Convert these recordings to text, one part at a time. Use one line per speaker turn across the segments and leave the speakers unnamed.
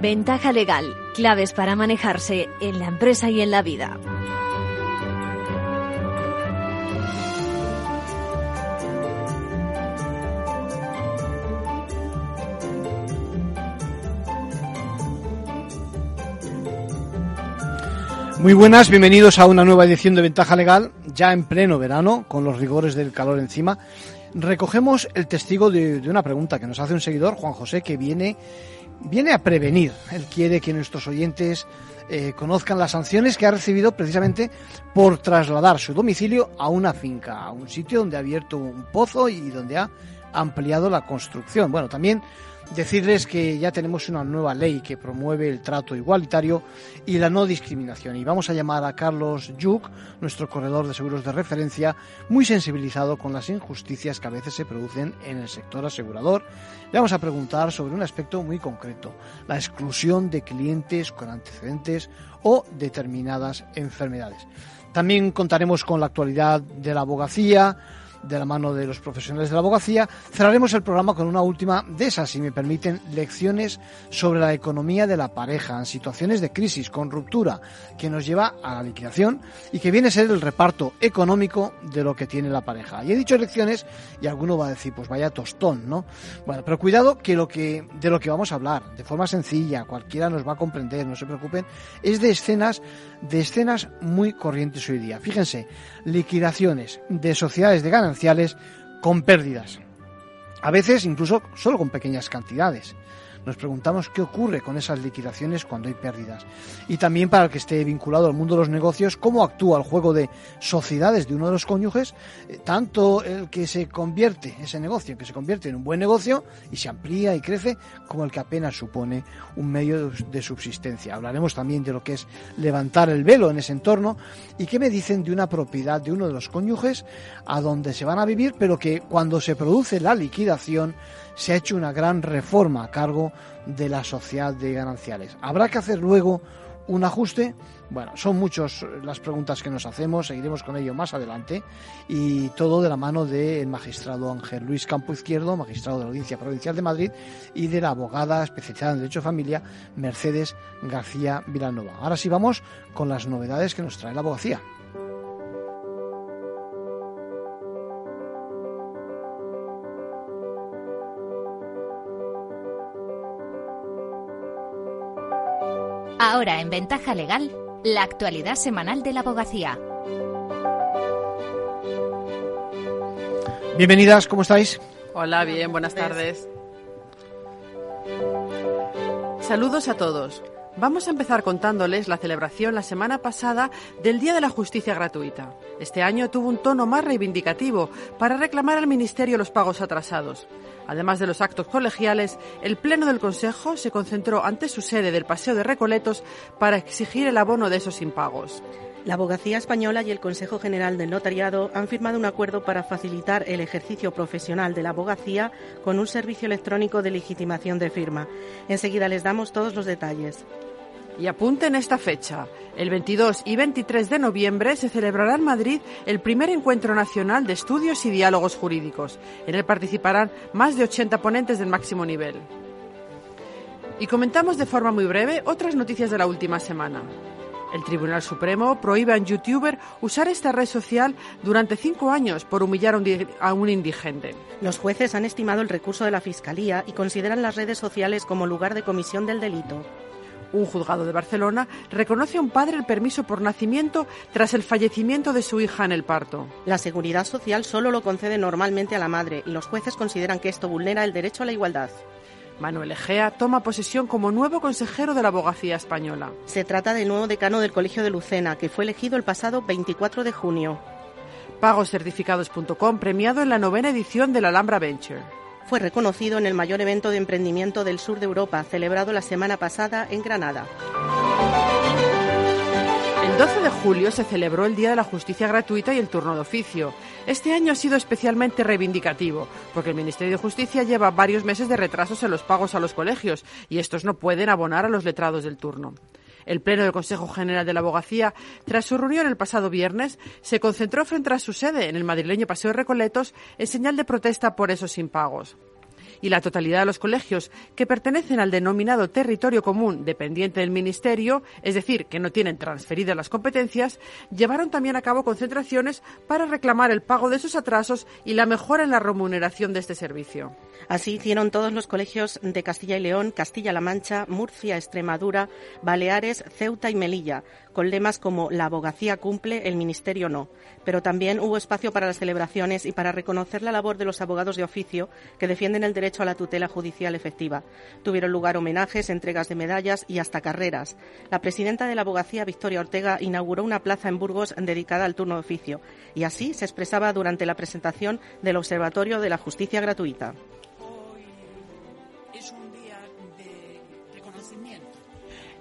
Ventaja legal, claves para manejarse en la empresa y en la vida.
Muy buenas, bienvenidos a una nueva edición de Ventaja Legal, ya en pleno verano, con los rigores del calor encima. Recogemos el testigo de, una pregunta que nos hace un seguidor, Juan José, que viene, viene a prevenir. Él quiere que nuestros oyentes eh, conozcan las sanciones que ha recibido precisamente por trasladar su domicilio a una finca, a un sitio donde ha abierto un pozo y donde ha ampliado la construcción. Bueno, también decirles que ya tenemos una nueva ley que promueve el trato igualitario y la no discriminación. Y vamos a llamar a Carlos Yuk, nuestro corredor de seguros de referencia, muy sensibilizado con las injusticias que a veces se producen en el sector asegurador. Le vamos a preguntar sobre un aspecto muy concreto, la exclusión de clientes con antecedentes o determinadas enfermedades. También contaremos con la actualidad de la abogacía, de la mano de los profesionales de la abogacía, cerraremos el programa con una última de esas, si me permiten, lecciones sobre la economía de la pareja en situaciones de crisis, con ruptura, que nos lleva a la liquidación y que viene a ser el reparto económico de lo que tiene la pareja. Y he dicho lecciones y alguno va a decir, pues vaya tostón, ¿no? Bueno, pero cuidado que lo que de lo que vamos a hablar, de forma sencilla, cualquiera nos va a comprender, no se preocupen, es de escenas de escenas muy corrientes hoy día. Fíjense, liquidaciones de sociedades de con pérdidas. A veces incluso solo con pequeñas cantidades. Nos preguntamos qué ocurre con esas liquidaciones cuando hay pérdidas. Y también para el que esté vinculado al mundo de los negocios, cómo actúa el juego de sociedades de uno de los cónyuges, eh, tanto el que se convierte, ese negocio, que se convierte en un buen negocio y se amplía y crece, como el que apenas supone un medio de subsistencia. Hablaremos también de lo que es levantar el velo en ese entorno y qué me dicen de una propiedad de uno de los cónyuges a donde se van a vivir, pero que cuando se produce la liquidación, se ha hecho una gran reforma a cargo de la sociedad de gananciales. ¿Habrá que hacer luego un ajuste? Bueno, son muchas las preguntas que nos hacemos, seguiremos con ello más adelante y todo de la mano del magistrado Ángel Luis Campo Izquierdo, magistrado de la Audiencia Provincial de Madrid y de la abogada especializada en Derecho de Familia Mercedes García Vilanova. Ahora sí vamos con las novedades que nos trae la abogacía.
Ahora en Ventaja Legal, la actualidad semanal de la abogacía.
Bienvenidas, ¿cómo estáis?
Hola, bien, buenas tardes. Saludos a todos. Vamos a empezar contándoles la celebración la semana pasada del Día de la Justicia Gratuita. Este año tuvo un tono más reivindicativo para reclamar al Ministerio los pagos atrasados. Además de los actos colegiales, el Pleno del Consejo se concentró ante su sede del Paseo de Recoletos para exigir el abono de esos impagos.
La Abogacía Española y el Consejo General del Notariado han firmado un acuerdo para facilitar el ejercicio profesional de la abogacía con un servicio electrónico de legitimación de firma. Enseguida les damos todos los detalles.
Y apunten esta fecha. El 22 y 23 de noviembre se celebrará en Madrid el primer encuentro nacional de estudios y diálogos jurídicos. En él participarán más de 80 ponentes del máximo nivel. Y comentamos de forma muy breve otras noticias de la última semana. El Tribunal Supremo prohíbe a un youtuber usar esta red social durante cinco años por humillar a un indigente.
Los jueces han estimado el recurso de la Fiscalía y consideran las redes sociales como lugar de comisión del delito.
Un juzgado de Barcelona reconoce a un padre el permiso por nacimiento tras el fallecimiento de su hija en el parto.
La seguridad social solo lo concede normalmente a la madre y los jueces consideran que esto vulnera el derecho a la igualdad.
Manuel Egea toma posesión como nuevo consejero de la abogacía española.
Se trata del nuevo decano del Colegio de Lucena, que fue elegido el pasado 24 de junio.
Pagoscertificados.com premiado en la novena edición de la Alhambra Venture
fue reconocido en el mayor evento de emprendimiento del sur de Europa, celebrado la semana pasada en Granada.
El 12 de julio se celebró el Día de la Justicia Gratuita y el turno de oficio. Este año ha sido especialmente reivindicativo, porque el Ministerio de Justicia lleva varios meses de retrasos en los pagos a los colegios y estos no pueden abonar a los letrados del turno. El Pleno del Consejo General de la Abogacía, tras su reunión el pasado viernes, se concentró frente a su sede en el madrileño Paseo Recoletos en señal de protesta por esos impagos. Y la totalidad de los colegios que pertenecen al denominado territorio común dependiente del Ministerio, es decir, que no tienen transferidas las competencias, llevaron también a cabo concentraciones para reclamar el pago de sus atrasos y la mejora en la remuneración de este servicio.
Así hicieron todos los colegios de Castilla y León, Castilla-La Mancha, Murcia, Extremadura, Baleares, Ceuta y Melilla, con lemas como La abogacía cumple, el ministerio no. Pero también hubo espacio para las celebraciones y para reconocer la labor de los abogados de oficio que defienden el derecho a la tutela judicial efectiva. Tuvieron lugar homenajes, entregas de medallas y hasta carreras. La presidenta de la abogacía, Victoria Ortega, inauguró una plaza en Burgos dedicada al turno de oficio y así se expresaba durante la presentación del Observatorio de la Justicia Gratuita.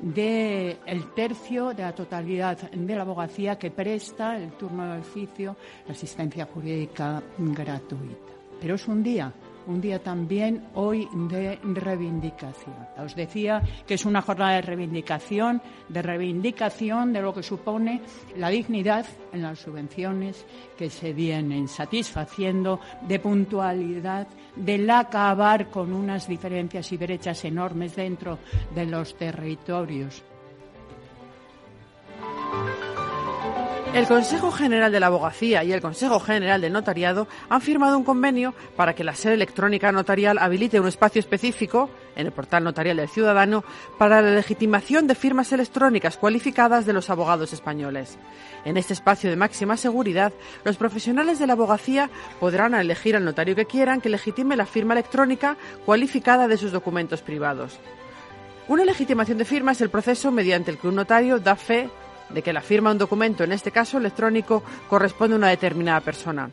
Del tercio de la totalidad de la abogacía que presta el turno de oficio, la asistencia jurídica gratuita. Pero es un día un día también hoy de reivindicación. Os decía que es una jornada de reivindicación, de reivindicación de lo que supone la dignidad en las subvenciones que se vienen satisfaciendo, de puntualidad, del acabar con unas diferencias y brechas enormes dentro de los territorios
El Consejo General de la Abogacía y el Consejo General del Notariado han firmado un convenio para que la sede electrónica notarial habilite un espacio específico en el portal notarial del ciudadano para la legitimación de firmas electrónicas cualificadas de los abogados españoles. En este espacio de máxima seguridad, los profesionales de la abogacía podrán elegir al notario que quieran que legitime la firma electrónica cualificada de sus documentos privados. Una legitimación de firma es el proceso mediante el que un notario da fe de que la firma de un documento, en este caso electrónico, corresponde a una determinada persona.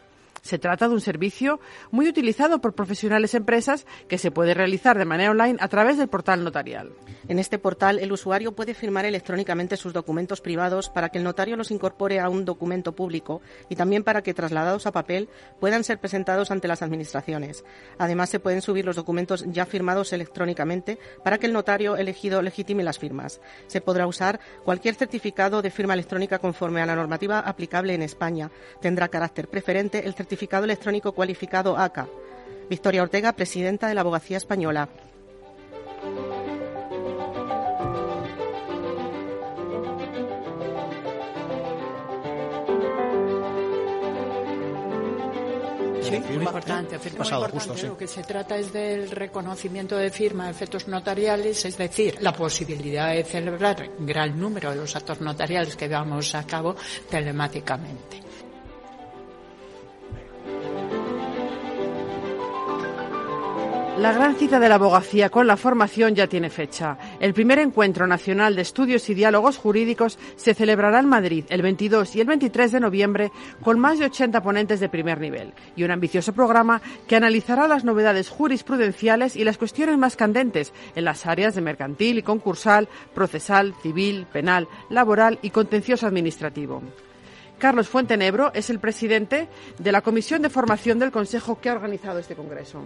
Se trata de un servicio muy utilizado por profesionales empresas que se puede realizar de manera online a través del portal notarial.
En este portal, el usuario puede firmar electrónicamente sus documentos privados para que el notario los incorpore a un documento público y también para que, trasladados a papel, puedan ser presentados ante las administraciones. Además, se pueden subir los documentos ya firmados electrónicamente para que el notario elegido legitime las firmas. Se podrá usar cualquier certificado de firma electrónica conforme a la normativa aplicable en España. Tendrá carácter preferente el certificado electrónico cualificado ACA. Victoria Ortega, presidenta de la Abogacía Española.
Sí, muy importante. Firma pasado, muy importante. Justo, Lo que se trata es del reconocimiento de firma de efectos notariales, es decir, la posibilidad de celebrar gran número de los actos notariales que damos a cabo telemáticamente.
La gran cita de la abogacía con la formación ya tiene fecha. El primer encuentro nacional de estudios y diálogos jurídicos se celebrará en Madrid el 22 y el 23 de noviembre con más de 80 ponentes de primer nivel y un ambicioso programa que analizará las novedades jurisprudenciales y las cuestiones más candentes en las áreas de mercantil y concursal, procesal, civil, penal, laboral y contencioso administrativo. Carlos Fuentenebro es el presidente de la Comisión de Formación del Consejo que ha organizado este congreso.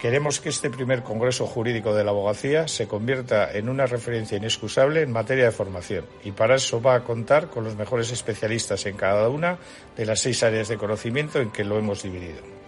Queremos que este primer Congreso Jurídico de la Abogacía se convierta en una referencia inexcusable en materia de formación y para eso va a contar con los mejores especialistas en cada una de las seis áreas de conocimiento en que lo hemos dividido.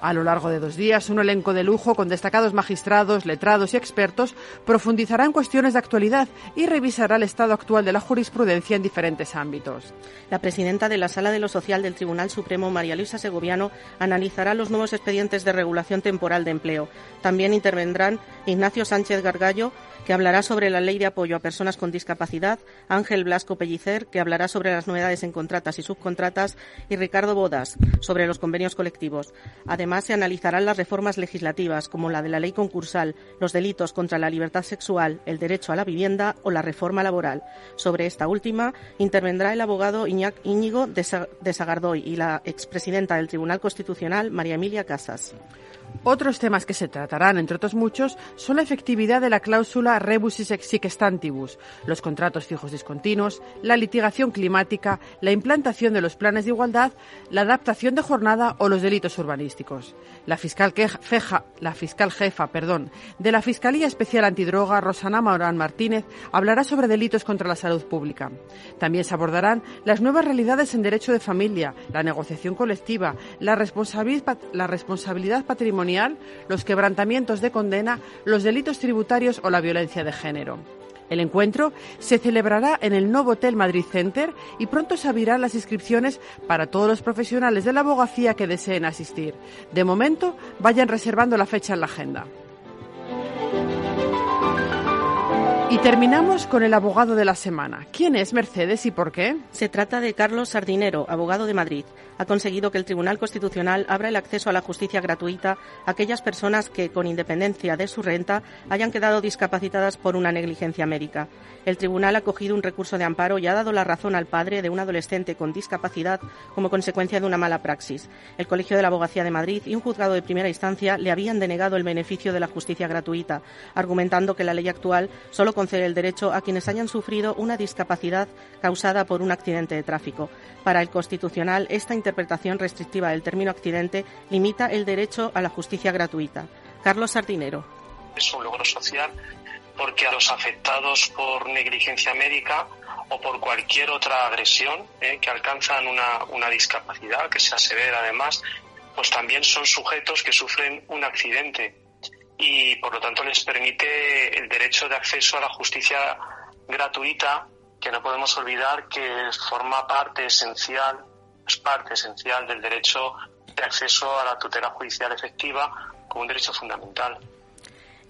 A lo largo de dos días, un elenco de lujo con destacados magistrados, letrados y expertos profundizará en cuestiones de actualidad y revisará el estado actual de la jurisprudencia en diferentes ámbitos.
La presidenta de la Sala de lo Social del Tribunal Supremo, María Luisa Segoviano, analizará los nuevos expedientes de regulación temporal de empleo. También intervendrán Ignacio Sánchez Gargallo, que hablará sobre la ley de apoyo a personas con discapacidad, Ángel Blasco Pellicer, que hablará sobre las novedades en contratas y subcontratas, y Ricardo Bodas, sobre los convenios colectivos. Además, se analizarán las reformas legislativas, como la de la ley concursal, los delitos contra la libertad sexual, el derecho a la vivienda o la reforma laboral. Sobre esta última, intervendrá el abogado Íñigo de Sagardoy y la expresidenta del Tribunal Constitucional, María Emilia Casas.
Otros temas que se tratarán, entre otros muchos, son la efectividad de la cláusula rebus sic stantibus, los contratos fijos discontinuos, la litigación climática, la implantación de los planes de igualdad, la adaptación de jornada o los delitos urbanísticos. La fiscal, la fiscal jefa perdón, de la Fiscalía Especial Antidroga, Rosana Maurán Martínez, hablará sobre delitos contra la salud pública. También se abordarán las nuevas realidades en derecho de familia, la negociación colectiva, la responsabilidad patrimonial los quebrantamientos de condena, los delitos tributarios o la violencia de género. El encuentro se celebrará en el Novotel Madrid Center y pronto se abrirán las inscripciones para todos los profesionales de la abogacía que deseen asistir. De momento, vayan reservando la fecha en la agenda. Y terminamos con el abogado de la semana. ¿Quién es Mercedes y por qué?
Se trata de Carlos Sardinero, abogado de Madrid. Ha conseguido que el Tribunal Constitucional abra el acceso a la justicia gratuita a aquellas personas que, con independencia de su renta, hayan quedado discapacitadas por una negligencia médica. El Tribunal ha cogido un recurso de amparo y ha dado la razón al padre de un adolescente con discapacidad como consecuencia de una mala praxis. El Colegio de la Abogacía de Madrid y un juzgado de primera instancia le habían denegado el beneficio de la justicia gratuita, argumentando que la ley actual solo concede el derecho a quienes hayan sufrido una discapacidad causada por un accidente de tráfico. Para el Constitucional, esta interpretación restrictiva del término accidente limita el derecho a la justicia gratuita. Carlos Sardinero.
Es un logro social porque a los afectados por negligencia médica o por cualquier otra agresión eh, que alcanzan una, una discapacidad que sea severa además, pues también son sujetos que sufren un accidente y por lo tanto les permite el derecho de acceso a la justicia gratuita, que no podemos olvidar que forma parte esencial, es parte esencial del derecho de acceso a la tutela judicial efectiva como un derecho fundamental.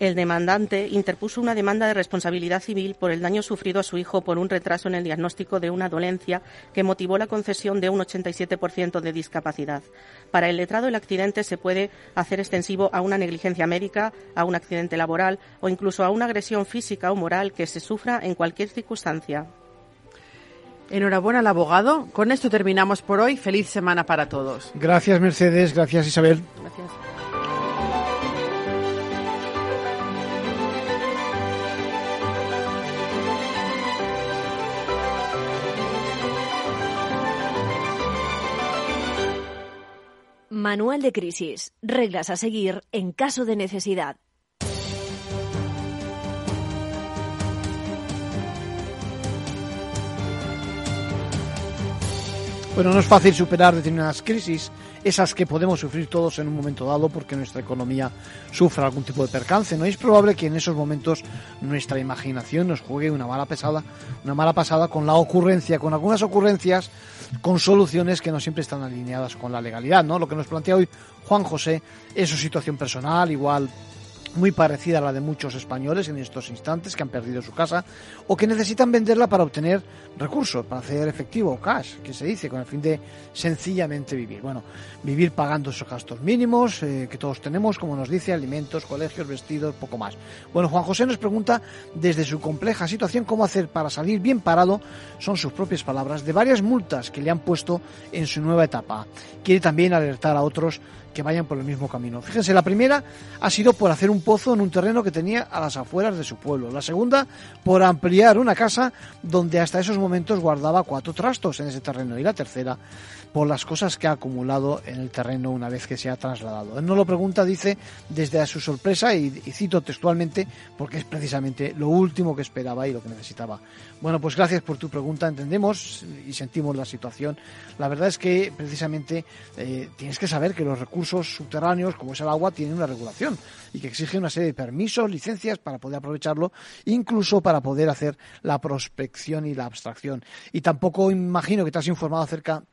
El demandante interpuso una demanda de responsabilidad civil por el daño sufrido a su hijo por un retraso en el diagnóstico de una dolencia que motivó la concesión de un 87% de discapacidad. Para el letrado, el accidente se puede hacer extensivo a una negligencia médica, a un accidente laboral o incluso a una agresión física o moral que se sufra en cualquier circunstancia.
Enhorabuena al abogado. Con esto terminamos por hoy. Feliz semana para todos.
Gracias, Mercedes. Gracias, Isabel.
Gracias.
Manual de crisis. Reglas a seguir en caso de necesidad.
Bueno, no es fácil superar determinadas crisis, esas que podemos sufrir todos en un momento dado porque nuestra economía sufra algún tipo de percance. No es probable que en esos momentos nuestra imaginación nos juegue una mala pesada, una mala pasada con la ocurrencia, con algunas ocurrencias, con soluciones que no siempre están alineadas con la legalidad, ¿no? Lo que nos plantea hoy Juan José es su situación personal, igual muy parecida a la de muchos españoles en estos instantes que han perdido su casa o que necesitan venderla para obtener recursos, para hacer efectivo o cash, que se dice, con el fin de sencillamente vivir. Bueno, vivir pagando esos gastos mínimos eh, que todos tenemos, como nos dice, alimentos, colegios, vestidos, poco más. Bueno, Juan José nos pregunta desde su compleja situación cómo hacer para salir bien parado, son sus propias palabras, de varias multas que le han puesto en su nueva etapa. Quiere también alertar a otros que vayan por el mismo camino. Fíjense, la primera ha sido por hacer un pozo en un terreno que tenía a las afueras de su pueblo. La segunda, por ampliar una casa donde hasta esos momentos guardaba cuatro trastos en ese terreno. Y la tercera, por las cosas que ha acumulado en el terreno una vez que se ha trasladado. Él no lo pregunta, dice, desde a su sorpresa, y, cito textualmente, porque es precisamente lo último que esperaba y lo que necesitaba. Bueno, pues gracias por tu pregunta, entendemos y sentimos la situación. La verdad es que precisamente eh, tienes que saber que los recursos subterráneos, como es el agua, tienen una regulación y que exigen una serie de permisos, licencias para poder aprovecharlo, incluso para poder hacer la prospección y la abstracción. Y tampoco imagino que te has informado acerca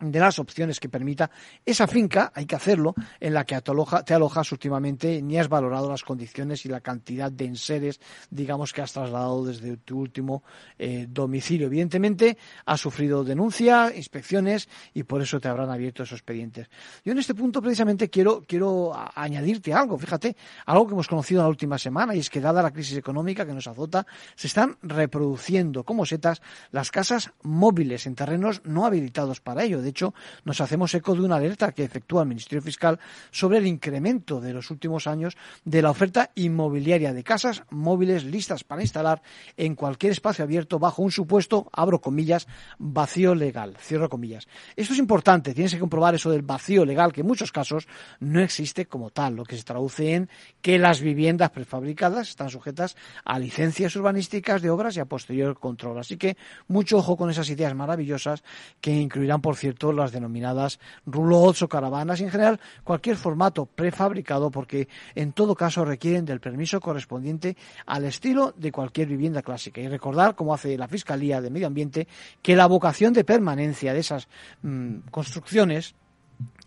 de las opciones que permita esa finca, hay que hacerlo, en la que te, aloja, te alojas últimamente, ni has valorado las condiciones y la cantidad de enseres, digamos, que has trasladado desde tu último eh, domicilio. Evidentemente, has sufrido denuncia, inspecciones, y por eso te habrán abierto esos expedientes. Yo en este punto, precisamente, quiero, quiero añadirte algo, fíjate, algo que hemos conocido en la última semana, y es que, dada la crisis económica que nos azota, se están reproduciendo como setas las casas móviles en terrenos no habilitados para ello. De hecho, nos hacemos eco de una alerta que efectúa el Ministerio Fiscal sobre el incremento de los últimos años de la oferta inmobiliaria de casas móviles listas para instalar en cualquier espacio abierto bajo un supuesto, abro comillas, vacío legal, cierro comillas. Esto es importante, tienes que comprobar eso del vacío legal, que en muchos casos no existe como tal, lo que se traduce en que las viviendas prefabricadas están sujetas a licencias urbanísticas de obras y a posterior control. Así que mucho ojo con esas ideas maravillosas que incluirán, por cierto, excepto las denominadas roulots o caravanas y en general cualquier formato prefabricado porque en todo caso requieren del permiso correspondiente al estilo de cualquier vivienda clásica. Y recordar, como hace la Fiscalía de Medio Ambiente, que la vocación de permanencia de esas mm, construcciones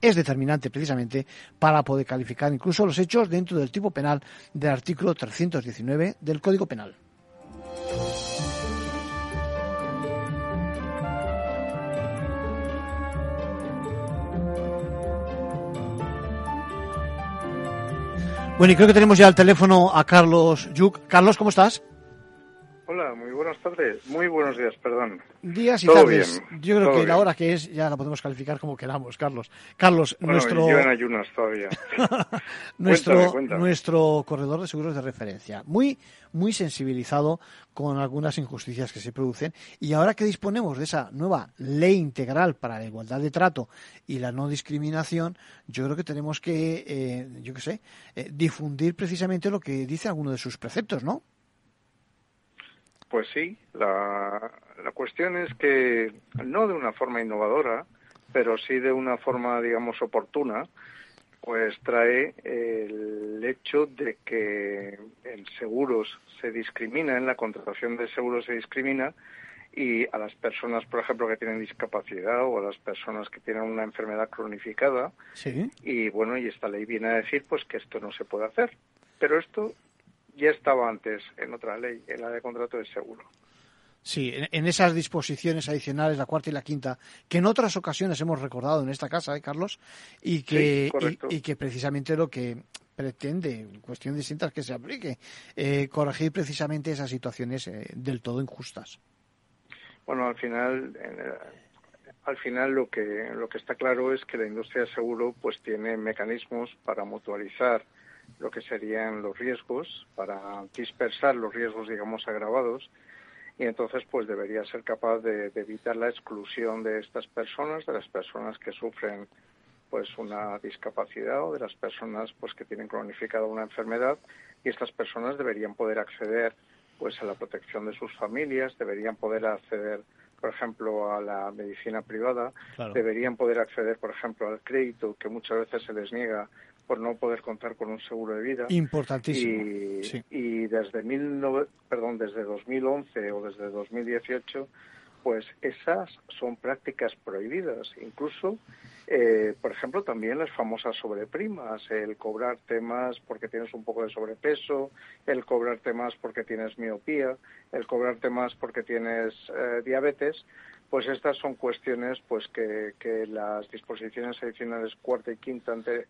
es determinante precisamente para poder calificar incluso los hechos dentro del tipo penal del artículo 319 del Código Penal. Bueno, y creo que tenemos ya al teléfono a Carlos Yuc. Carlos, ¿cómo estás?
Hola, muy buenas tardes. Muy buenos días, perdón.
Días y tardes. Yo creo que la hora que es ya la podemos calificar como queramos, Carlos. Carlos, nuestro.
Yo en ayunas todavía.
nuestro, nuestro corredor de seguros de referencia. Muy, muy sensibilizado con algunas injusticias que se producen. Y ahora que disponemos de esa nueva ley integral para la igualdad de trato y la no discriminación, yo creo que tenemos que, eh, yo qué sé, eh, difundir precisamente lo que dice alguno de sus preceptos, ¿no?
Pues sí, la, la cuestión es que no de una forma innovadora, pero sí de una forma, digamos, oportuna, pues trae el hecho de que en seguros se discrimina, en la contratación de seguros se discrimina y a las personas, por ejemplo, que tienen discapacidad o a las personas que tienen una enfermedad cronificada.
Sí.
Y bueno, y esta ley viene a decir pues que esto no se puede hacer. Pero esto ya estaba antes en otra ley, en la de contrato de seguro.
Sí, en, esas disposiciones adicionales, la cuarta y la quinta, que en otras ocasiones hemos recordado en esta casa, ¿eh, Carlos? Y que, y, que precisamente lo que pretende, en cuestión distinta, es que se aplique, eh, corregir precisamente esas situaciones eh, del todo injustas.
Bueno, al final, al final lo que lo que está claro es que la industria de seguro pues tiene mecanismos para mutualizar lo que serían los riesgos, para dispersar los riesgos, digamos, agravados, y entonces pues debería ser capaz de, evitar la exclusión de estas personas, de las personas que sufren pues una discapacidad o de las personas pues que tienen cronificada una enfermedad y estas personas deberían poder acceder pues a la protección de sus familias, deberían poder acceder por ejemplo, a la medicina privada, deberían poder acceder, por ejemplo, al crédito que muchas veces se les niega por no poder contar con un seguro de vida.
Importantísimo.
Y, y desde, mil perdón, desde 2011 o desde 2018, pues esas son prácticas prohibidas. Incluso, eh, por ejemplo, también las famosas sobreprimas, el cobrarte más porque tienes un poco de sobrepeso, el cobrarte más porque tienes miopía, el cobrarte más porque tienes eh, diabetes, pues estas son cuestiones pues que, que las disposiciones adicionales cuarta y quinta ante,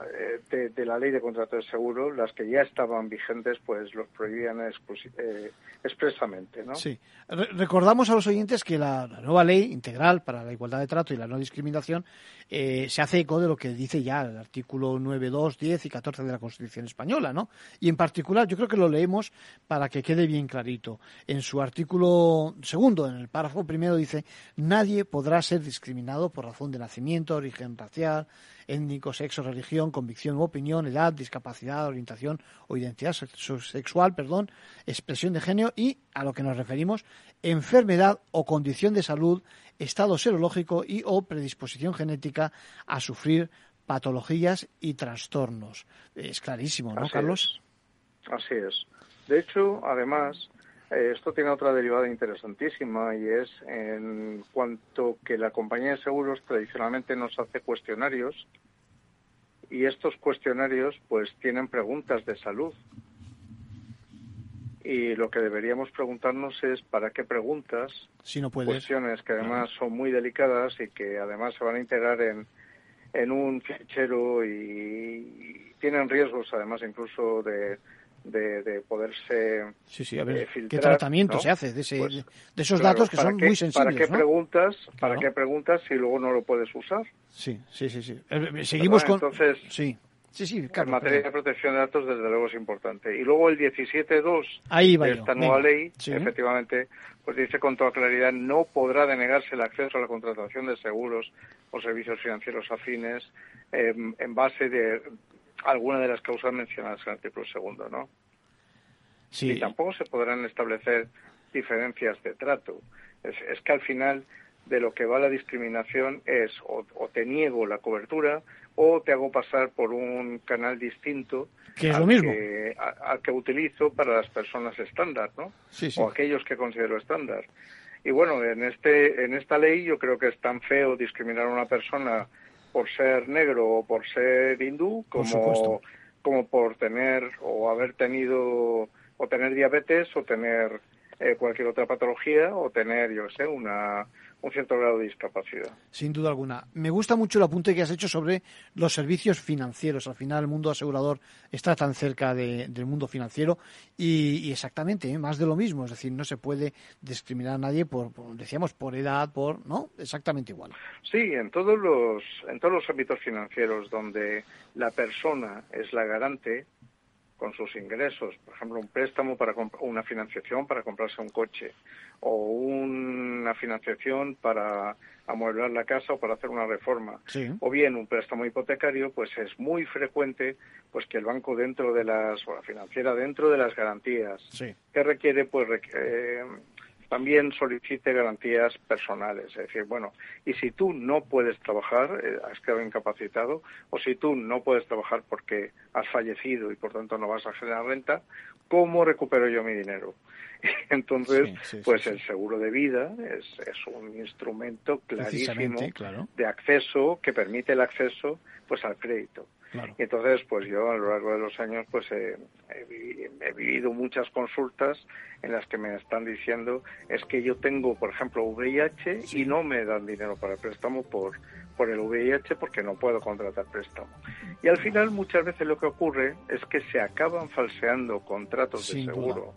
eh, de, la ley de contrato de seguro, las que ya estaban vigentes, pues los prohibían eh, expresamente. ¿no?
Sí. recordamos a los oyentes que la, nueva ley integral para la igualdad de trato y la no discriminación eh, se hace eco de lo que dice ya el artículo 9, 2, 10 y 14 de la Constitución española, ¿no? Y en particular, yo creo que lo leemos para que quede bien clarito. En su artículo segundo, en el párrafo primero, dice: nadie podrá ser discriminado por razón de nacimiento, origen racial, étnico, sexo, religión, convicción u opinión, edad, discapacidad, orientación o identidad sexual, perdón, expresión de género y, a lo que nos referimos, enfermedad o condición de salud, estado serológico y o predisposición genética a sufrir patologías y trastornos. Es clarísimo, ¿no, Carlos?
Así es. De hecho, además, esto tiene otra derivada interesantísima y es en cuanto que la compañía de seguros tradicionalmente nos hace cuestionarios y estos cuestionarios pues tienen preguntas de salud. Y lo que deberíamos preguntarnos es para qué preguntas,
si no
cuestiones que además son muy delicadas y que además se van a integrar en, en un fichero y tienen riesgos además incluso de, de, poderse
sí, sí, a ver, eh, ¿Qué tratamiento se hace de, pues, de esos datos que son muy sensibles?
¿Para qué preguntas? ¿Para qué preguntas si luego no lo puedes usar?
Sí, sí, sí, sí. Eh, seguimos con
entonces
sí. Sí, sí,
en materia de protección de datos, desde luego es importante. Y luego el
17.2
de esta nueva ley, efectivamente, pues dice con toda claridad, no podrá denegarse el acceso a la contratación de seguros o servicios financieros afines em, en base de alguna de las causas mencionadas en el artículo segundo, ¿no?
Sí.
Y tampoco se podrán establecer diferencias de trato. Es, que al final de lo que va la discriminación es o, te niego la cobertura o te hago pasar por un canal distinto
que es lo mismo
que, al que utilizo para las personas estándar, ¿no? O aquellos que considero estándar. Y bueno, en este en esta ley yo creo que es tan feo discriminar a una persona por ser negro o por ser hindú como como por tener o haber tenido o tener diabetes o tener eh, cualquier otra patología o tener, yo sé, una, un cierto grado de discapacidad.
Sin duda alguna. Me gusta mucho el apunte que has hecho sobre los servicios financieros. Al final, el mundo asegurador está tan cerca del mundo financiero y, exactamente, ¿eh? más de lo mismo. Es decir, no se puede discriminar a nadie por, decíamos, por edad, por, ¿no? Exactamente igual.
Sí, en todos los, en todos los ámbitos financieros donde la persona es la garante, con sus ingresos, por ejemplo, un préstamo para una financiación para comprarse un coche o una financiación para amueblar la casa o para hacer una reforma, o bien un préstamo hipotecario, pues es muy frecuente pues que el banco dentro de las o la financiera dentro de las garantías que requiere pues eh, también solicite garantías personales. Es decir, bueno, y si tú no puedes trabajar, eh, has quedado incapacitado, o si tú no puedes trabajar porque has fallecido y por tanto no vas a generar renta, ¿cómo recupero yo mi dinero? Entonces, pues el seguro de vida es, es un instrumento clarísimo de acceso que permite el acceso pues al crédito. Y entonces, pues yo a lo largo de los años, pues he, vivido muchas consultas en las que me están diciendo es que yo tengo, por ejemplo, VIH y no me dan dinero para el préstamo por, por el VIH porque no puedo contratar préstamo. Y al final muchas veces lo que ocurre es que se acaban falseando contratos de seguro.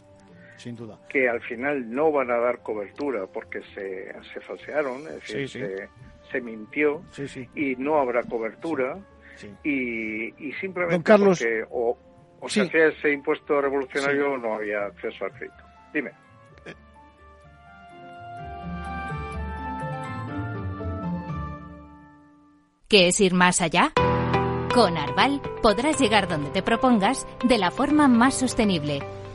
Sin duda.
Que al final no van a dar cobertura porque se, se falsearon, es decir, Se, se mintió y no habrá cobertura y, simplemente
Carlos,
porque o, se hacía ese impuesto revolucionario no había acceso al crédito. Dime.
¿Qué es ir más allá? Con Arval podrás llegar donde te propongas de la forma más sostenible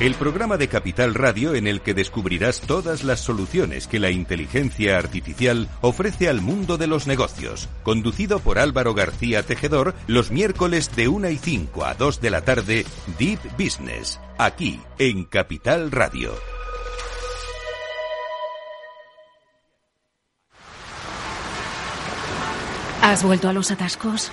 el programa de Capital Radio en el que descubrirás todas las soluciones que la inteligencia artificial ofrece al mundo de los negocios. Conducido por Álvaro García Tejedor, los miércoles de 1 y 5 a 2 de la tarde, Deep Business, aquí en Capital Radio.
¿Has vuelto a los atascos?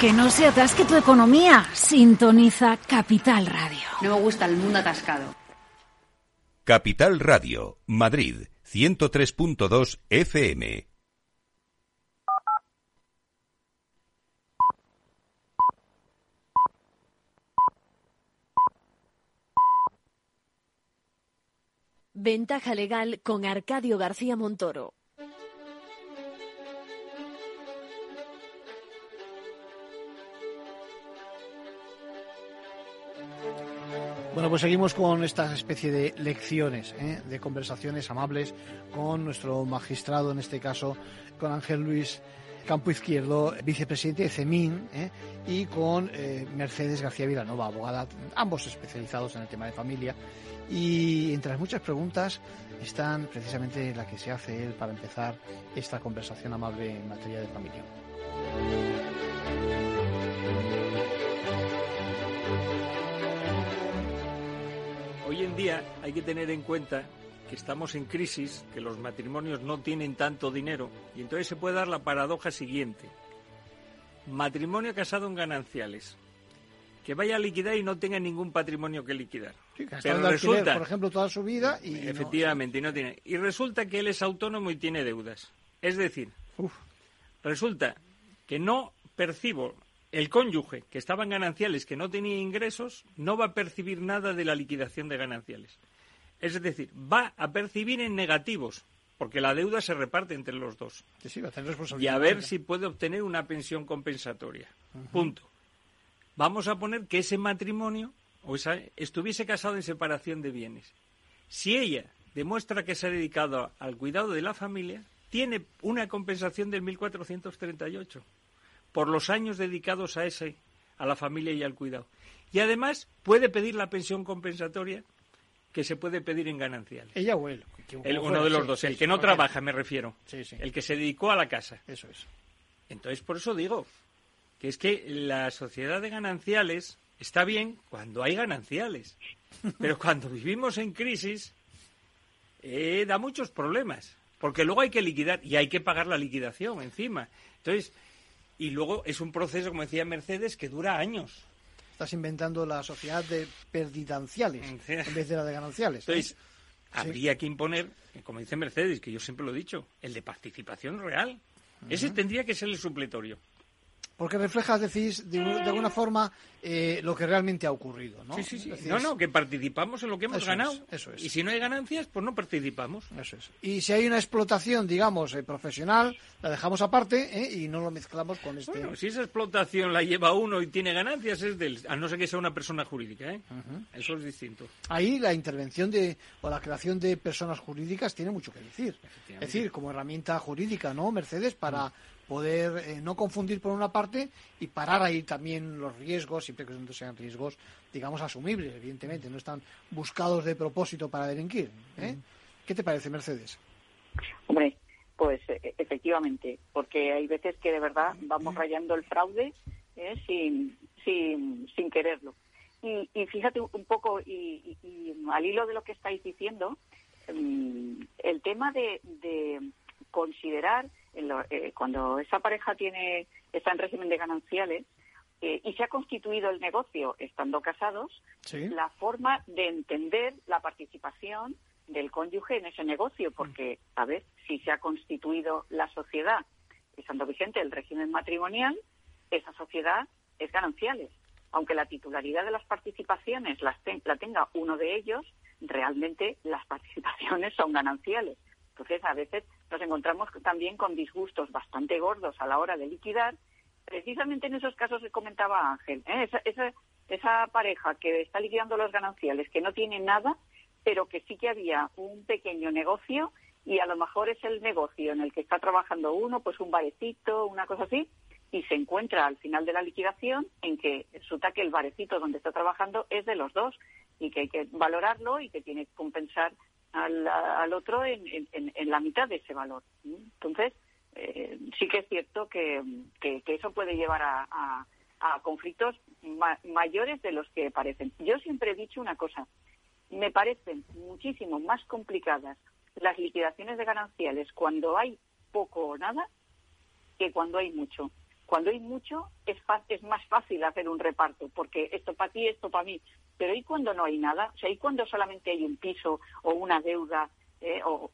Que no se atasque tu economía. Sintoniza Capital Radio.
No me gusta el mundo atascado.
Capital Radio, Madrid, 103.2 FM.
Ventaja legal con Arcadio García Montoro.
Bueno, pues seguimos con esta especie de lecciones, ¿eh? de conversaciones amables con nuestro magistrado, en este caso, con Ángel Luis Campo Izquierdo, vicepresidente de CEMIN, ¿eh? y con eh, Mercedes García Vilanova, abogada, ambos especializados en el tema de familia. Y entre las muchas preguntas están precisamente la que se hace él para empezar esta conversación amable en materia de familia.
Hoy en día hay que tener en cuenta que estamos en crisis, que los matrimonios no tienen tanto dinero y entonces se puede dar la paradoja siguiente. Matrimonio casado en gananciales. Que vaya a liquidar y no tenga ningún patrimonio que liquidar.
Pero resulta, por ejemplo, toda su vida y
efectivamente, no, tiene. Y resulta que él es autónomo y tiene deudas. Es decir, resulta que no percibo el cónyuge que estaba en gananciales, que no tenía ingresos, no va a percibir nada de la liquidación de gananciales. Es decir, va a percibir en negativos, porque la deuda se reparte entre los dos. y a ver si puede obtener una pensión compensatoria. Punto. Vamos a poner que ese matrimonio o esa, estuviese casado en separación de bienes. Si ella demuestra que se ha dedicado al cuidado de la familia, tiene una compensación del 1438 por los años dedicados a ese, a la familia y al cuidado. Y además puede pedir la pensión compensatoria que se puede pedir en gananciales.
Ella o él.
El, uno de los dos, el que no trabaja, me refiero. El que se dedicó a la casa.
Eso es.
Entonces, por eso digo que es que la sociedad de gananciales está bien cuando hay gananciales, pero cuando vivimos en crisis eh, da muchos problemas, porque luego hay que liquidar y hay que pagar la liquidación encima. Entonces, y luego es un proceso, como decía Mercedes, que dura años.
Estás inventando la sociedad de perdidanciales en vez de la de gananciales.
¿eh? Entonces, habría que imponer, como dice Mercedes, que yo siempre lo he dicho, el de participación real. Ese tendría que ser el supletorio.
Porque refleja, decís, de, alguna forma eh, lo que realmente ha ocurrido, ¿no?
Sí, sí, sí. no, no, que participamos en lo que hemos ganado.
eso es.
Y si no hay ganancias, pues no participamos.
Eso es. Y si hay una explotación, digamos, eh, profesional, la dejamos aparte ¿eh? y no lo mezclamos con este...
Bueno, si esa explotación la lleva uno y tiene ganancias, es del... A no ser que sea una persona jurídica, ¿eh? Eso es distinto.
Ahí la intervención de... o la creación de personas jurídicas tiene mucho que decir. Es decir, como herramienta jurídica, ¿no, Mercedes? Para poder eh, no confundir por una parte y parar ahí también los riesgos, siempre que sean riesgos, digamos, asumibles, evidentemente, no están buscados de propósito para delinquir. ¿eh? ¿Qué te parece, Mercedes?
Hombre, pues e, efectivamente, porque hay veces que de verdad vamos rayando el fraude ¿eh? sin, sin, sin quererlo. Y, fíjate un poco, y, al hilo de lo que estáis diciendo, mm, el tema de, de considerar eh, cuando esa pareja tiene está en régimen de gananciales eh, y se ha constituido el negocio estando casados, la forma de entender la participación del cónyuge en ese negocio, porque, a ver, si se ha constituido la sociedad estando vigente el régimen matrimonial, esa sociedad es gananciales. Aunque la titularidad de las participaciones las la tenga uno de ellos, realmente las participaciones son gananciales. Entonces, a veces nos encontramos también con disgustos bastante gordos a la hora de liquidar, precisamente en esos casos que comentaba Ángel. ¿eh? Esa, esa, pareja que está liquidando los gananciales, que no tiene nada, pero que sí que había un pequeño negocio y a lo mejor es el negocio en el que está trabajando uno, pues un barecito, una cosa así, y se encuentra al final de la liquidación en que resulta que el barecito donde está trabajando es de los dos y que hay que valorarlo y que tiene que compensar al, otro en, la mitad de ese valor. Entonces, eh, sí que es cierto que, eso puede llevar a, conflictos mayores de los que parecen. Yo siempre he dicho una cosa, me parecen muchísimo más complicadas las liquidaciones de gananciales cuando hay poco o nada que cuando hay mucho. Cuando hay mucho es, es más fácil hacer un reparto, porque esto para ti, esto para mí. Pero ¿y cuando no hay nada? O sea, ¿y cuando solamente hay un piso o una deuda eh, o,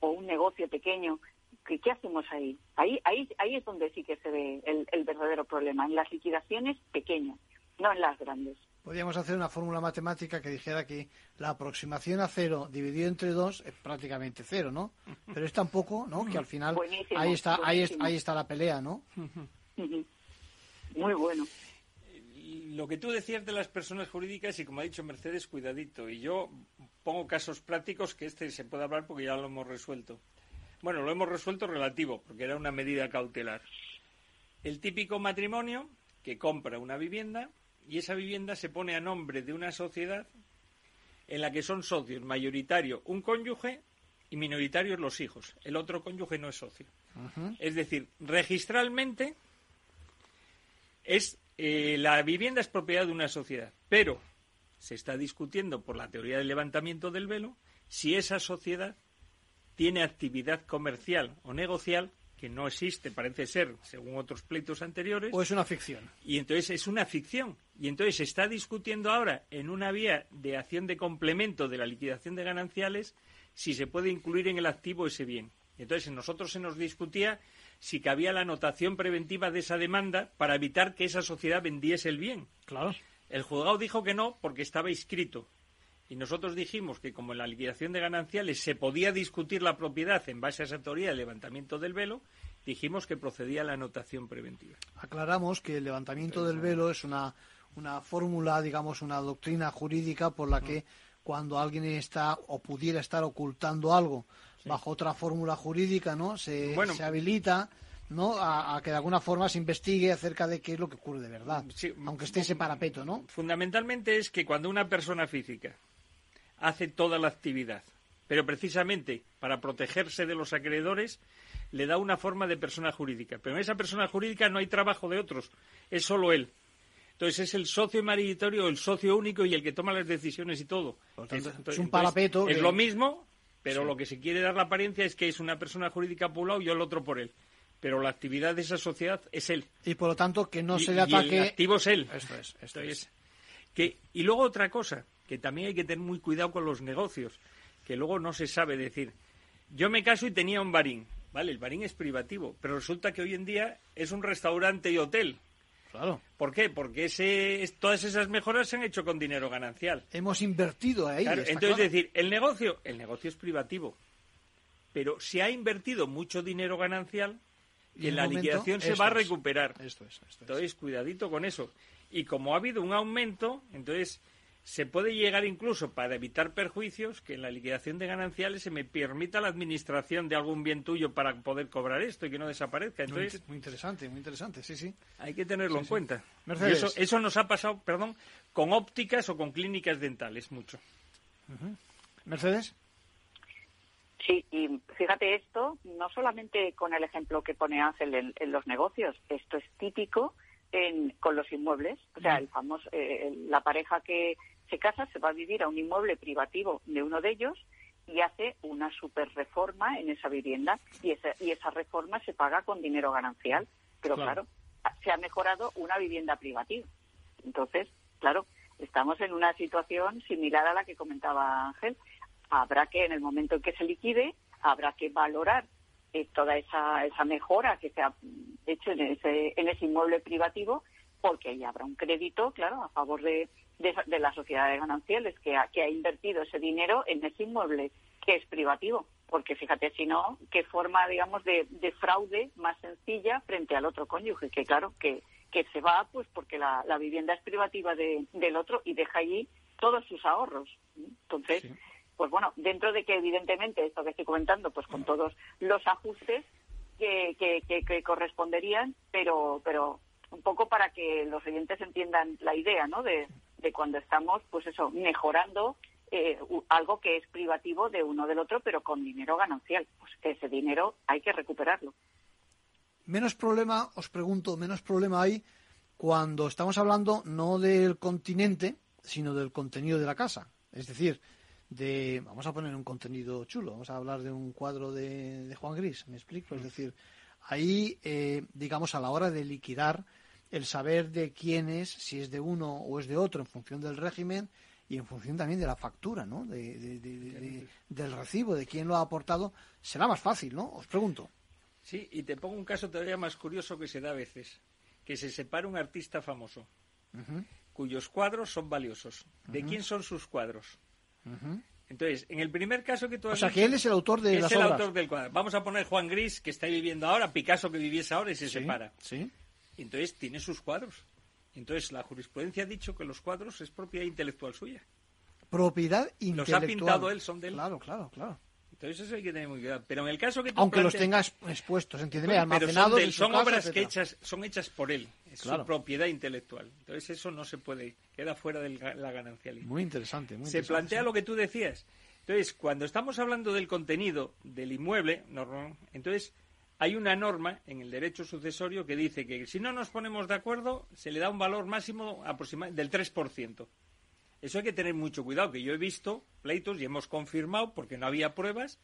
un negocio pequeño? ¿Qué, ¿Qué, hacemos ahí? ahí? Ahí ahí es donde sí que se ve el, verdadero problema, en las liquidaciones pequeñas, no en las grandes.
Podríamos hacer una fórmula matemática que dijera que la aproximación a cero dividido entre dos es prácticamente cero, ¿no? Pero es tan poco, ¿no? Que al final
Buenísimo,
ahí está, ahí, es-
buenísimo.
ahí está la pelea, ¿no?
Muy bueno.
Lo que tú decías de las personas jurídicas y como ha dicho Mercedes, cuidadito. Y yo pongo casos prácticos que este se puede hablar porque ya lo hemos resuelto. Bueno, lo hemos resuelto relativo, porque era una medida cautelar. El típico matrimonio que compra una vivienda y esa vivienda se pone a nombre de una sociedad en la que son socios mayoritario un cónyuge y minoritarios los hijos. El otro cónyuge no es socio. Es decir, registralmente es eh, la vivienda es propiedad de una sociedad, pero se está discutiendo por la teoría del levantamiento del velo si esa sociedad tiene actividad comercial o negocial que no existe, parece ser, según otros pleitos anteriores.
O es una ficción.
Y entonces es una ficción. Y entonces se está discutiendo ahora en una vía de acción de complemento de la liquidación de gananciales si se puede incluir en el activo ese bien. Entonces en nosotros se nos discutía si cabía la anotación preventiva de esa demanda para evitar que esa sociedad vendiese el bien.
Claro.
El juzgado dijo que no porque estaba inscrito. Y nosotros dijimos que como en la liquidación de gananciales se podía discutir la propiedad en base a esa teoría del levantamiento del velo, dijimos que procedía la anotación preventiva.
Aclaramos que el levantamiento del velo es una, una fórmula, digamos, una doctrina jurídica por la que cuando alguien está o pudiera estar ocultando algo bajo otra fórmula jurídica, ¿no? Se,
Bueno.
se habilita, ¿no? A, a que de alguna forma se investigue acerca de qué es lo que ocurre de verdad. Aunque esté ese parapeto, ¿no?
Fundamentalmente es que cuando una persona física hace toda la actividad, pero precisamente para protegerse de los acreedores, le da una forma de persona jurídica. Pero en esa persona jurídica no hay trabajo de otros, es solo él. Entonces es el socio mayoritario, el socio único y el que toma las decisiones y todo.
tanto,
Es-
un parapeto
Es
que-
lo mismo, pero
Sí.
lo que se quiere dar la apariencia es que es una persona jurídica por un lado y el otro por él. Pero la actividad de esa sociedad es él.
Y por lo tanto que no
Y-
se le
y el
ataque.
activo es él.
Esto es, esto
Entonces, que, y luego otra cosa, que también hay que tener muy cuidado con los negocios, que luego no se sabe decir. Yo me caso y tenía un barín, ¿vale? El barín es privativo, pero resulta que hoy en día es un restaurante y hotel.
Claro.
¿Por qué? Porque ese, es- todas esas mejoras se han hecho con dinero ganancial.
Hemos invertido ahí.
Claro, entonces,
claro.
decir, el negocio, el negocio es privativo, pero se ha invertido mucho dinero ganancial
Y
y en la
momento,
liquidación se va a
es,
recuperar.
Esto es, esto es.
Entonces, cuidadito con eso. Y como ha habido un aumento, entonces se puede llegar incluso para evitar perjuicios que en la liquidación de gananciales se me permita la administración de algún bien tuyo para poder cobrar esto y que no desaparezca.
Muy,
Entonces,
muy interesante, muy interesante, sí, sí.
hay que tenerlo
Sí,
en
sí.
cuenta. Y
Mercedes.
eso, eso nos ha pasado, perdón, con ópticas o con clínicas dentales mucho.
Mercedes.
Sí, y fíjate esto, no solamente con el ejemplo que pone Ángel en, en los negocios, esto es típico en, con los inmuebles. O sea, el famoso, eh, la pareja que se casa se va a vivir a un inmueble privativo de uno de ellos y hace una super reforma en esa vivienda y esa, y esa reforma se paga con dinero ganancial. Pero
Claro.
claro, se ha mejorado una vivienda privativa. Entonces, claro, estamos en una situación similar a la que comentaba Ángel. Habrá que, en el momento en que se liquide, habrá que valorar eh, toda esa, esa mejora que se ha hecho en ese, en ese inmueble privativo, porque ahí habrá un crédito, claro, a favor de, de, de la sociedad de gananciales que ha, que ha invertido ese dinero en ese inmueble que es privativo. Porque fíjate, si no, qué forma, digamos, de, de fraude más sencilla frente al otro cónyuge, que claro, que, que se va pues porque la, la vivienda es privativa de- del otro y deja allí todos sus ahorros. Entonces, pues bueno, dentro de que evidentemente esto que estoy comentando, pues con todos los ajustes que, que, que- corresponderían, pero, pero un poco para que los oyentes entiendan la idea, ¿no? De, de cuando estamos, pues eso, mejorando eh, algo que es privativo de uno del otro, pero con dinero ganancial. Pues ese dinero hay que recuperarlo.
Menos problema, os pregunto, menos problema hay cuando estamos hablando no del continente, sino del contenido de la casa. Es decir, de, vamos a poner un contenido chulo, vamos a hablar de un cuadro de, de Juan Gris, ¿me explico? Es decir, ahí, eh, digamos, a la hora de liquidar, el saber de quién es, si es de uno o es de otro, en función del régimen y en función también de la factura, ¿no? De- de- de- de- de- del recibo, de quién lo ha aportado, será más fácil, ¿no? Os pregunto.
Sí, y te pongo un caso todavía más curioso que se da a veces. Que se separa un artista famoso. Cuyos cuadros son valiosos. ¿De quién son sus cuadros? Entonces, en el primer caso que tú has
O sea,
dicho,
que él es el autor de
es
las
el
obras.
autor del cuadro. Vamos a poner Juan Gris, que está viviendo ahora, Picasso, que viviese ahora y se
Sí,
separa.
Sí.
Entonces, tiene sus cuadros. Entonces, la jurisprudencia ha dicho que los cuadros es propiedad intelectual suya.
Propiedad
Los
intelectual.
ha pintado él, son de él.
Claro, claro, claro.
Entonces, eso hay que tener muy cuidado. Pero en el caso que tú
Aunque los
planteas-
tenga exp- expuestos, entiéndeme,
Bueno, pero
almacenados
son, de son
casa,
obras que hechas, son hechas por él. Es
Claro.
su propiedad intelectual. Entonces, eso no se puede, queda fuera de la ganancialidad.
Muy interesante, muy
se
interesante.
plantea
sí.
lo que tú decías. Entonces, cuando estamos hablando del contenido del inmueble, no- entonces hay una norma en el derecho sucesorio que dice que si no nos ponemos de acuerdo, se le da un valor máximo aproximado del 3%. Eso hay que tener mucho cuidado, que yo he visto pleitos y hemos confirmado, porque no había pruebas,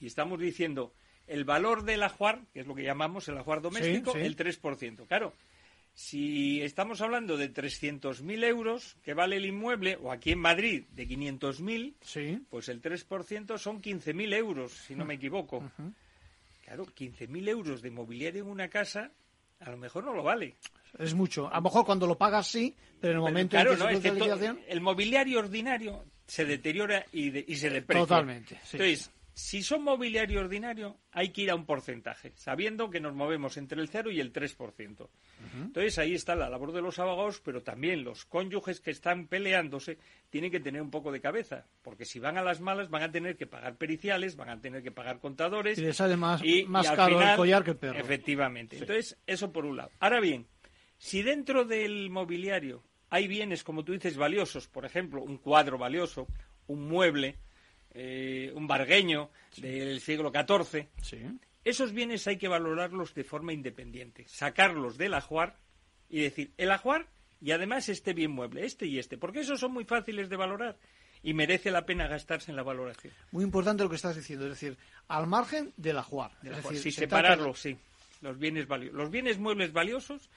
y estamos diciendo el valor del ajuar, que es lo que llamamos el ajuar doméstico,
sí.
el 3%. Claro, si estamos hablando de 300.000 euros que vale el inmueble, o aquí en Madrid de 500.000,
Sí.
pues el 3% son 15.000 euros, si no me equivoco.
Ujú.
Claro, 15.000 euros de mobiliario en una casa, a lo mejor no lo vale.
Es mucho. A lo mejor cuando lo pagas sí, pero en el
Pero
momento
claro,
en que
no,
se
es que
liquidación...
el mobiliario ordinario se deteriora y, de- y se deprecia.
Totalmente, sí.
Entonces, si son mobiliario ordinario, hay que ir a un porcentaje, sabiendo que nos movemos entre el 0 y el 3%. Entonces, ahí está la labor de los abogados, pero también los cónyuges que están peleándose tienen que tener un poco de cabeza, porque si van a las malas van a tener que pagar periciales, van a tener que pagar contadores.
Y le sale más,
y-
más
y
caro el collar que el perro.
Efectivamente.
Sí.
Entonces, eso por un lado. Ahora bien, si dentro del mobiliario hay bienes, como tú dices, valiosos, por ejemplo, un cuadro valioso, un mueble, eh, un bargueño del siglo XIV, esos bienes hay que valorarlos de forma independiente, sacarlos del ajuar y decir, el ajuar y además este bien mueble, este y este, porque esos son muy fáciles de valorar y merece la pena gastarse en la valoración.
Muy importante lo que estás diciendo, es decir, al margen del ajuar.
Del ajuar.
decir,
sí, separarlos, sí. Los bienes, valio- los bienes muebles valiosos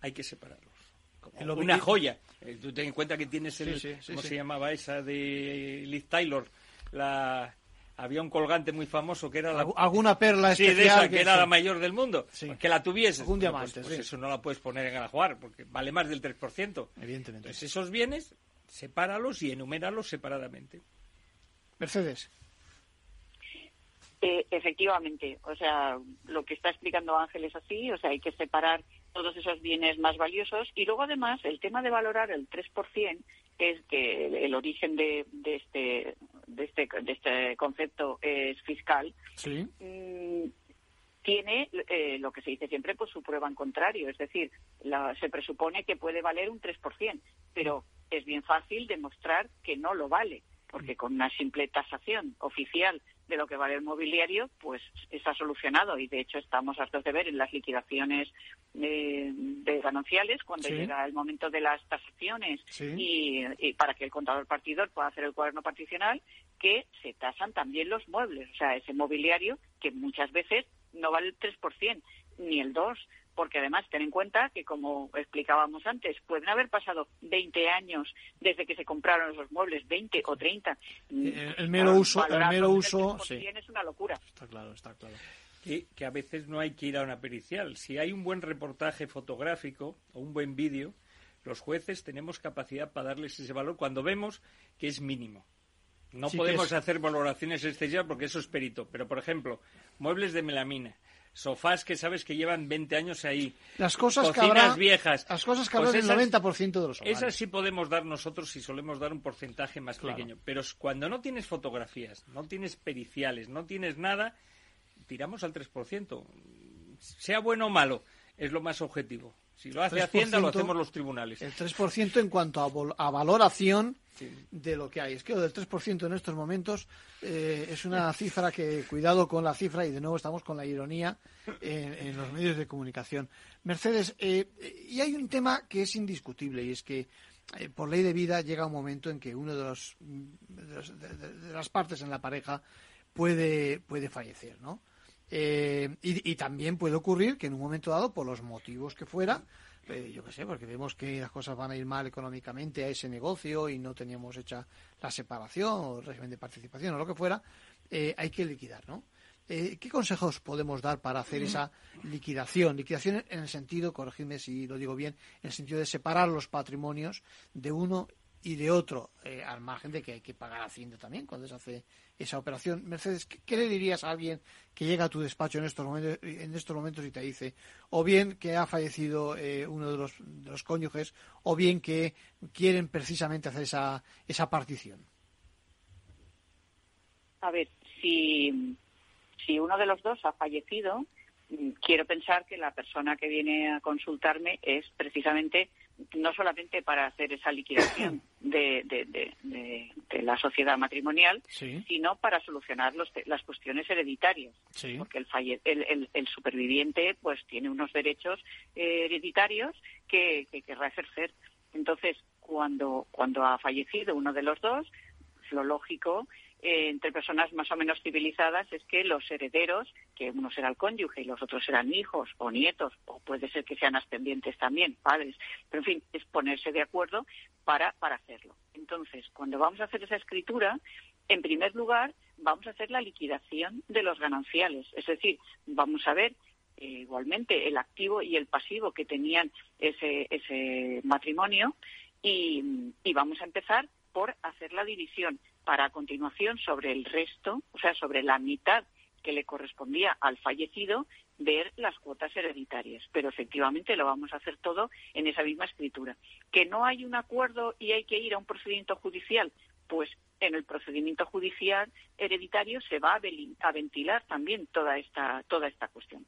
hay que separarlos. Como una joya. Eh, Tú ten en cuenta que tienes el,
Sí, sí, sí,
¿cómo
sí.
se llamaba esa de Liz Taylor? La, había un colgante muy famoso que era la,
Algu- alguna perla
sí, de
especial
esa que,
que
era
sí.
la mayor del mundo. Que la tuviese. Bueno,
diamante,
Pues, pues
sí.
eso no la puedes poner en el ajuar porque vale más del 3%.
Evidentemente.
Entonces esos bienes, sepáralos y enuméralos separadamente.
Mercedes.
Eh, efectivamente, o sea, lo que está explicando Ángel es así, o sea, hay que separar todos esos bienes más valiosos y luego además el tema de valorar el 3%, que es que el, el origen de, de este de este de este concepto es fiscal,
Sí.
mm, tiene eh, lo que se dice siempre, pues su prueba en contrario. Es decir, la- se presupone que puede valer un 3%, pero es bien fácil demostrar que no lo vale, porque con una simple tasación oficial de lo que vale el mobiliario, pues está solucionado. Y de hecho estamos hartos de ver en las liquidaciones eh, de gananciales, cuando
Sí.
llega el momento de las tasaciones
Sí.
y, y para que el contador partidor pueda hacer el cuaderno particional, que se tasan también los muebles, o sea, ese mobiliario que muchas veces no vale el 3% ni el 2%, porque además ten en cuenta que, como explicábamos antes, pueden haber pasado 20 años desde que se compraron esos muebles, 20 o 30.
El, el mero uso, el mero uso,
3%
sí.
es una locura.
Está claro, está claro.
que, que a veces no hay que ir a una pericial. Si hay un buen reportaje fotográfico o un buen vídeo, los jueces tenemos capacidad para darles ese valor cuando vemos que es mínimo. No
Sí,
podemos
es-
hacer valoraciones excesivas porque eso es perito. Pero, por ejemplo, muebles de melamina, sofás que sabes que llevan 20 años ahí,
Las cosas que
cocinas
habrá,
viejas.
las cosas que
Pues
habrá del
esas-
90% de los hogares.
Esas sí podemos dar nosotros y solemos dar un porcentaje más
Claro.
pequeño. Pero cuando no tienes fotografías, no tienes periciales, no tienes nada, tiramos al 3%. Sea bueno o malo, es lo más objetivo. Si lo hace
3%,
Hacienda, lo hacemos los tribunales.
El 3% en cuanto a, a valoración de lo que hay. Es que lo del 3% en estos momentos eh, es una cifra que, cuidado con la cifra, y de nuevo estamos con la ironía en, en los medios de comunicación. Mercedes, eh, y hay un tema que es indiscutible, y es que eh, por ley de vida llega un momento en que uno de, los, de, los- de- las partes en la pareja puede, puede fallecer, ¿no? Eh, y también puede ocurrir que en un momento dado, por los motivos que fuera, eh, yo qué sé, porque vemos que las cosas van a ir mal económicamente a ese negocio y no teníamos hecha la separación o el régimen de participación o lo que fuera, eh, hay que liquidar, ¿no? Eh, ¿Qué consejos podemos dar para hacer esa liquidación? Liquidación en el sentido, corregidme si lo digo bien, en el sentido de separar los patrimonios de uno y de otro, eh, al margen de que hay que pagar Hacienda también cuando se hace esa operación. Mercedes, ¿qué, le dirías a alguien que llega a tu despacho en estos momentos, en estos momentos y te dice, o bien que ha fallecido eh, uno de los, de cónyuges, o bien que quieren precisamente hacer esa, esa partición?
A ver, si, si uno de los dos ha fallecido, mm, quiero pensar que la persona que viene a consultarme es precisamente no solamente para hacer esa liquidación de, la sociedad matrimonial, sino para solucionar las cuestiones hereditarias. Porque el, el, superviviente pues tiene unos derechos eh, hereditarios que, que querrá ejercer. Entonces, cuando, cuando ha fallecido uno de los dos, lo lógico eh, entre personas más o menos civilizadas es que los herederos, que uno será el cónyuge y los otros serán hijos o nietos, o puede ser que sean ascendientes también, padres, pero en fin, es ponerse de acuerdo para, para hacerlo. Entonces, cuando vamos a hacer esa escritura, en primer lugar, vamos a hacer la liquidación de los gananciales, es decir, vamos a ver eh, igualmente el activo y el pasivo que tenían ese, ese matrimonio y, y vamos a empezar por hacer la división para a continuación sobre el resto, o sea, sobre la mitad que le correspondía al fallecido, ver las cuotas hereditarias. Pero efectivamente lo vamos a hacer todo en esa misma escritura. Que no hay un acuerdo y hay que ir a un procedimiento judicial, pues en el procedimiento judicial hereditario se va a ventilar también toda esta, toda esta cuestión.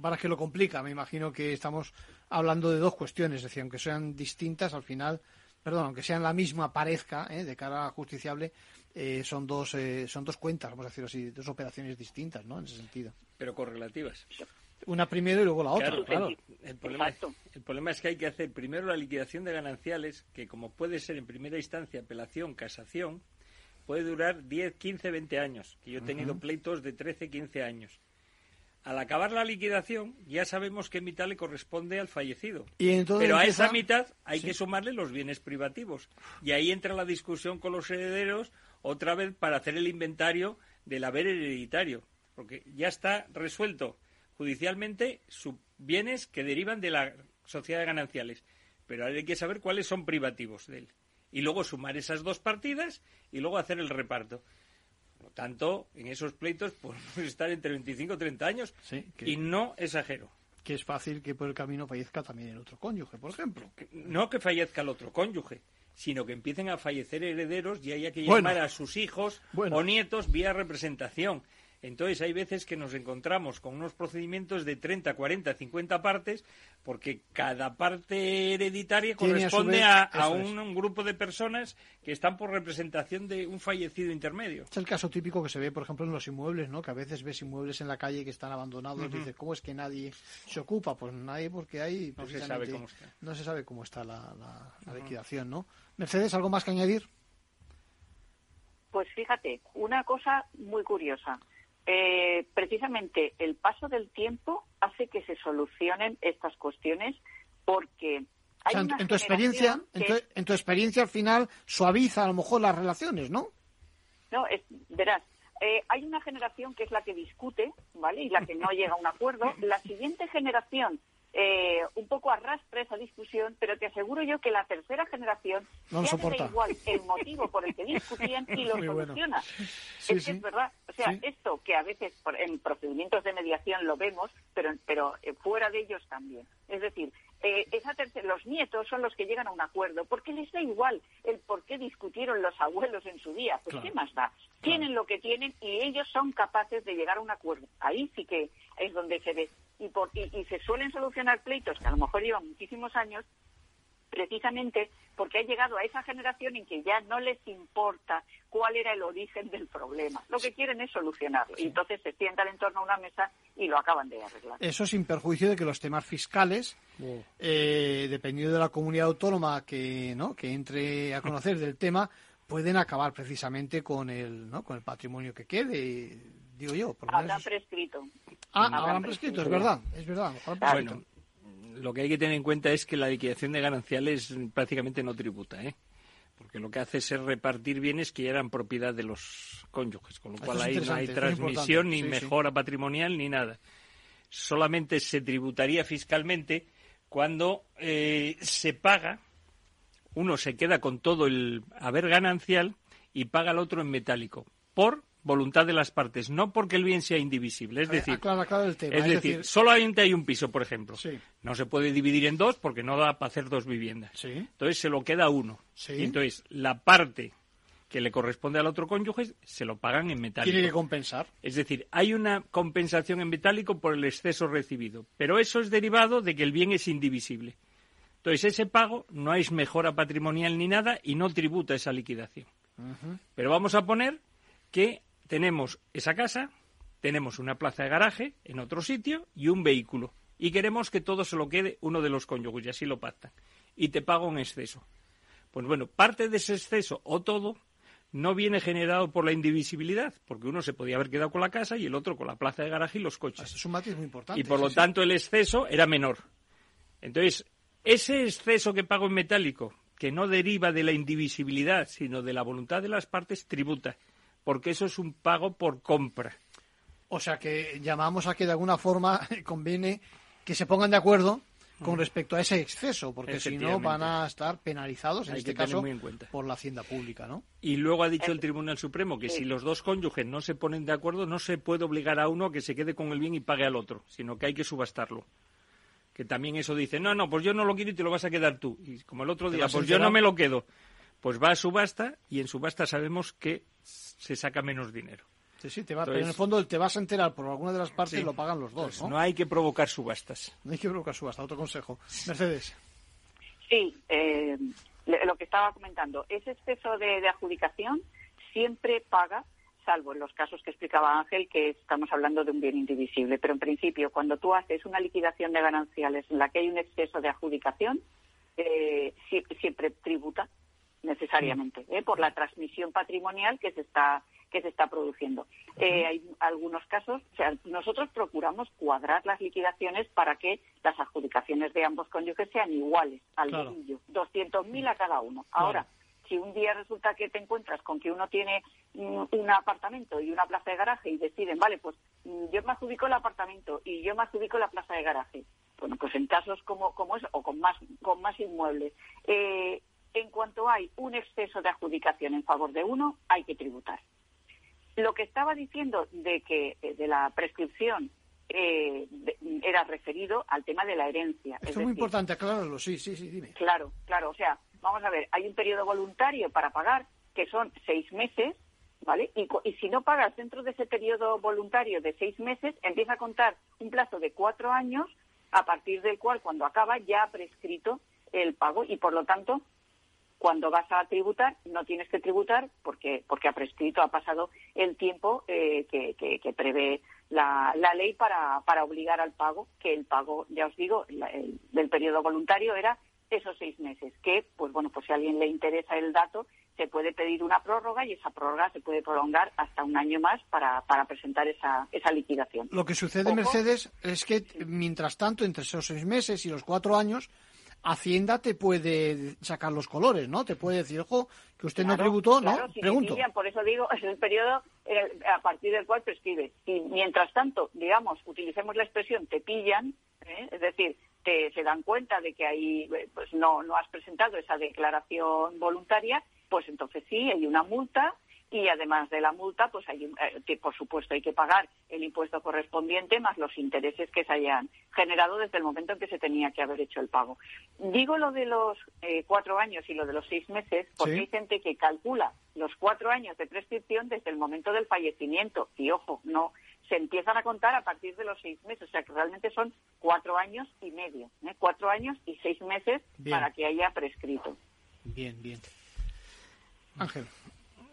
Para que lo complica, me imagino que estamos hablando de dos cuestiones, es decir, aunque sean distintas, al final perdón, aunque sean la misma, parezca, ¿eh? de cara a justiciable, eh, son dos eh, son dos cuentas, vamos a decirlo así, dos operaciones distintas, ¿no? En ese sentido.
Pero correlativas.
Una primero y luego la otra, claro.
El, problema, el problema es que hay que hacer primero la liquidación de gananciales, que como puede ser en primera instancia apelación, casación, puede durar 10, 15, 20 años, que yo he tenido pleitos de 13, 15 años al acabar la liquidación ya sabemos qué mitad le corresponde al fallecido. Pero a esa mitad hay que sumarle los bienes privativos. Y ahí entra la discusión con los herederos otra vez para hacer el inventario del haber hereditario. Porque ya está resuelto judicialmente sus bienes que derivan de la sociedad de gananciales. Pero ahora hay que saber cuáles son privativos de él. Y luego sumar esas dos partidas y luego hacer el reparto tanto, en esos pleitos podemos estar entre 25 y 30 años y no exagero.
Que es fácil que por el camino fallezca también el otro cónyuge, por ejemplo.
No que fallezca el otro cónyuge, sino que empiecen a fallecer herederos y haya que llamar a sus hijos o nietos vía representación. Entonces hay veces que nos encontramos con unos procedimientos de 30, 40, 50 partes, porque cada parte hereditaria corresponde a, un, grupo de personas que están por representación de un fallecido intermedio.
Es el caso típico que se ve, por ejemplo, en los inmuebles, ¿no? Que a veces ves inmuebles en la calle que están abandonados y dices, ¿cómo es que nadie se ocupa? Pues nadie porque hay...
No se sabe cómo está.
No se sabe cómo está la, liquidación, ¿no? Mercedes, ¿algo más que añadir?
Pues fíjate, una cosa muy curiosa. Eh, precisamente el paso del tiempo hace que se solucionen estas cuestiones porque hay
en, tu experiencia, en, tu, experiencia al final suaviza a lo mejor las relaciones, ¿no?
No, es, verás, eh, hay una generación que es la que discute, ¿vale? Y la que no llega a un acuerdo. La siguiente generación eh, un poco arrastra esa discusión, pero te aseguro yo que la tercera generación
no
ya igual el motivo por el que discutían y lo soluciona. es es verdad. O sea, esto que a veces en procedimientos de mediación lo vemos, pero, pero eh, fuera de ellos también. Es decir, eh, esa los nietos son los que llegan a un acuerdo, porque les da igual el por qué discutieron los abuelos en su día. Pues qué más da. Tienen lo que tienen y ellos son capaces de llegar a un acuerdo. Ahí sí que es donde se ve y, se suelen solucionar pleitos que a lo mejor llevan muchísimos años precisamente porque ha llegado a esa generación en que ya no les importa cuál era el origen del problema. Lo que quieren es solucionarlo. Y entonces se sientan en torno a una mesa y lo acaban de arreglar.
Eso sin perjuicio de que los temas fiscales, eh, dependiendo de la comunidad autónoma que, ¿no? que entre a conocer del tema, pueden acabar precisamente con el, ¿no? con el patrimonio que quede, digo yo.
Por Habrán prescrito.
Ah, habrán prescrito, es verdad, es verdad.
Bueno, lo que hay que tener en cuenta es que la liquidación de gananciales prácticamente no tributa, ¿eh? porque lo que hace es repartir bienes que ya eran propiedad de los cónyuges, con lo
Esto
cual ahí no hay transmisión ni
Sí, sí.
mejora patrimonial ni nada. Solamente se tributaría fiscalmente cuando eh, se paga, uno se queda con todo el haber ganancial y paga al otro en metálico, por voluntad de las partes, no porque el bien sea indivisible. Es decir,
aclara, aclara el tema.
es decir, solamente hay un piso, por ejemplo. No se puede dividir en dos porque no da para hacer dos viviendas. Entonces se lo queda uno.
Sí.
Y entonces la parte que le corresponde al otro cónyuge se lo pagan en metálico.
tiene que compensar.
Es decir, hay una compensación en metálico por el exceso recibido, pero eso es derivado de que el bien es indivisible. Entonces ese pago no es mejora patrimonial ni nada y no tributa esa liquidación. Pero vamos a poner que tenemos esa casa, tenemos una plaza de garaje en otro sitio y un vehículo. Y queremos que todo se lo quede uno de los cónyuges, y así lo pactan. Y te pago un exceso. Pues bueno, parte de ese exceso o todo no viene generado por la indivisibilidad, porque uno se podía haber quedado con la casa y el otro con la plaza de garaje y los coches.
Es un matiz muy importante.
Y por
sí,
lo
sí.
tanto el exceso era menor. Entonces, ese exceso que pago en metálico, que no deriva de la indivisibilidad, sino de la voluntad de las partes, tributa, porque eso es un pago por compra.
O sea que llamamos a que de alguna forma conviene que se pongan de acuerdo con respecto a ese exceso, porque si no van a estar penalizados, en
Hay
este caso,
muy en cuenta.
por la hacienda pública, ¿no?
Y luego ha dicho el Tribunal Supremo que si los dos cónyuges no se ponen de acuerdo, no se puede obligar a uno a que se quede con el bien y pague al otro, sino que hay que subastarlo. Que también eso dice, no, no, pues yo no lo quiero y te lo vas a quedar tú. Y como el otro día, pues yo no me lo quedo. Pues va a subasta y en subasta sabemos que se saca menos dinero.
Sí, sí, te va,
Entonces-
pero en el fondo te vas a enterar por alguna de las partes
Sí.
y lo pagan los dos, ¿no?
no hay que provocar subastas.
No hay que provocar subasta, otro consejo. Mercedes.
Sí, eh, le- lo que estaba comentando, ese exceso de, de adjudicación siempre paga, salvo en los casos que explicaba Ángel, que estamos hablando de un bien indivisible. Pero en principio, cuando tú haces una liquidación de gananciales en la que hay un exceso de adjudicación, eh, sie- siempre tributa necesariamente ¿eh? por la transmisión patrimonial que se está que se está produciendo. Eh, hay algunos casos, o sea, nosotros procuramos cuadrar las liquidaciones para que las adjudicaciones de ambos cónyuges sean iguales al
Claro.
dedillo, 200.000 a cada uno. Ahora, si un día resulta que te encuentras con que uno tiene mm, un apartamento y una plaza de garaje y deciden, vale, pues mm, yo me adjudico el apartamento y yo me adjudico la plaza de garaje. Bueno, pues en casos como, como es, o con más, con más inmuebles, eh, en cuanto hay un exceso de adjudicación en favor de uno, hay que tributar. Lo que estaba diciendo de que eh, de la prescripción eh, de- era referido al tema de la herencia.
Esto
Es
muy
decir,
importante, aclararlo, sí, sí, sí, dime.
Claro, claro. O sea, vamos a ver, hay un periodo voluntario para pagar que son seis meses, ¿vale? Y, y si no pagas dentro de ese periodo voluntario de seis meses, empieza a contar un plazo de cuatro años, a partir del cual, cuando acaba, ya ha prescrito el pago y, por lo tanto, cuando vas a tributar, no tienes que tributar porque, porque ha prescrito, ha pasado el tiempo eh, que, que- que prevé la, la ley para, para obligar al pago, que el pago, ya os digo, la- el- del periodo voluntario era esos seis meses, que, pues bueno, pues si a alguien le interesa el dato, se puede pedir una prórroga y esa prórroga se puede prolongar hasta un año más para, para presentar esa, esa liquidación.
Lo que sucede,
Ojo.
Mercedes, es que mientras tanto, entre esos seis meses y los cuatro años, Hacienda te puede sacar los colores, ¿no? Te puede decir, ojo, que usted no
Claro,
tributó, ¿no?
si te
Pregunto.
pillan, por eso digo, es el periodo eh, a partir del cual prescribe. Y mientras tanto, digamos, utilicemos la expresión te pillan, ¿eh? es decir, te, se dan cuenta de que ahí eh, pues no, no has presentado esa declaración voluntaria, pues entonces sí, hay una multa y además de la multa, pues hay, un- eh, que por supuesto hay que pagar el impuesto correspondiente más los intereses que se hayan generado desde el momento en que se tenía que haber hecho el pago. Digo lo de los eh, cuatro años y lo de los seis meses porque
Sí.
hay gente que calcula los cuatro años de prescripción desde el momento del fallecimiento y ojo, no se empiezan a contar a partir de los seis meses, o sea que realmente son cuatro años y medio, ¿eh? cuatro años y seis meses
Bien.
para que haya prescrito.
Bien, bien. Ángel.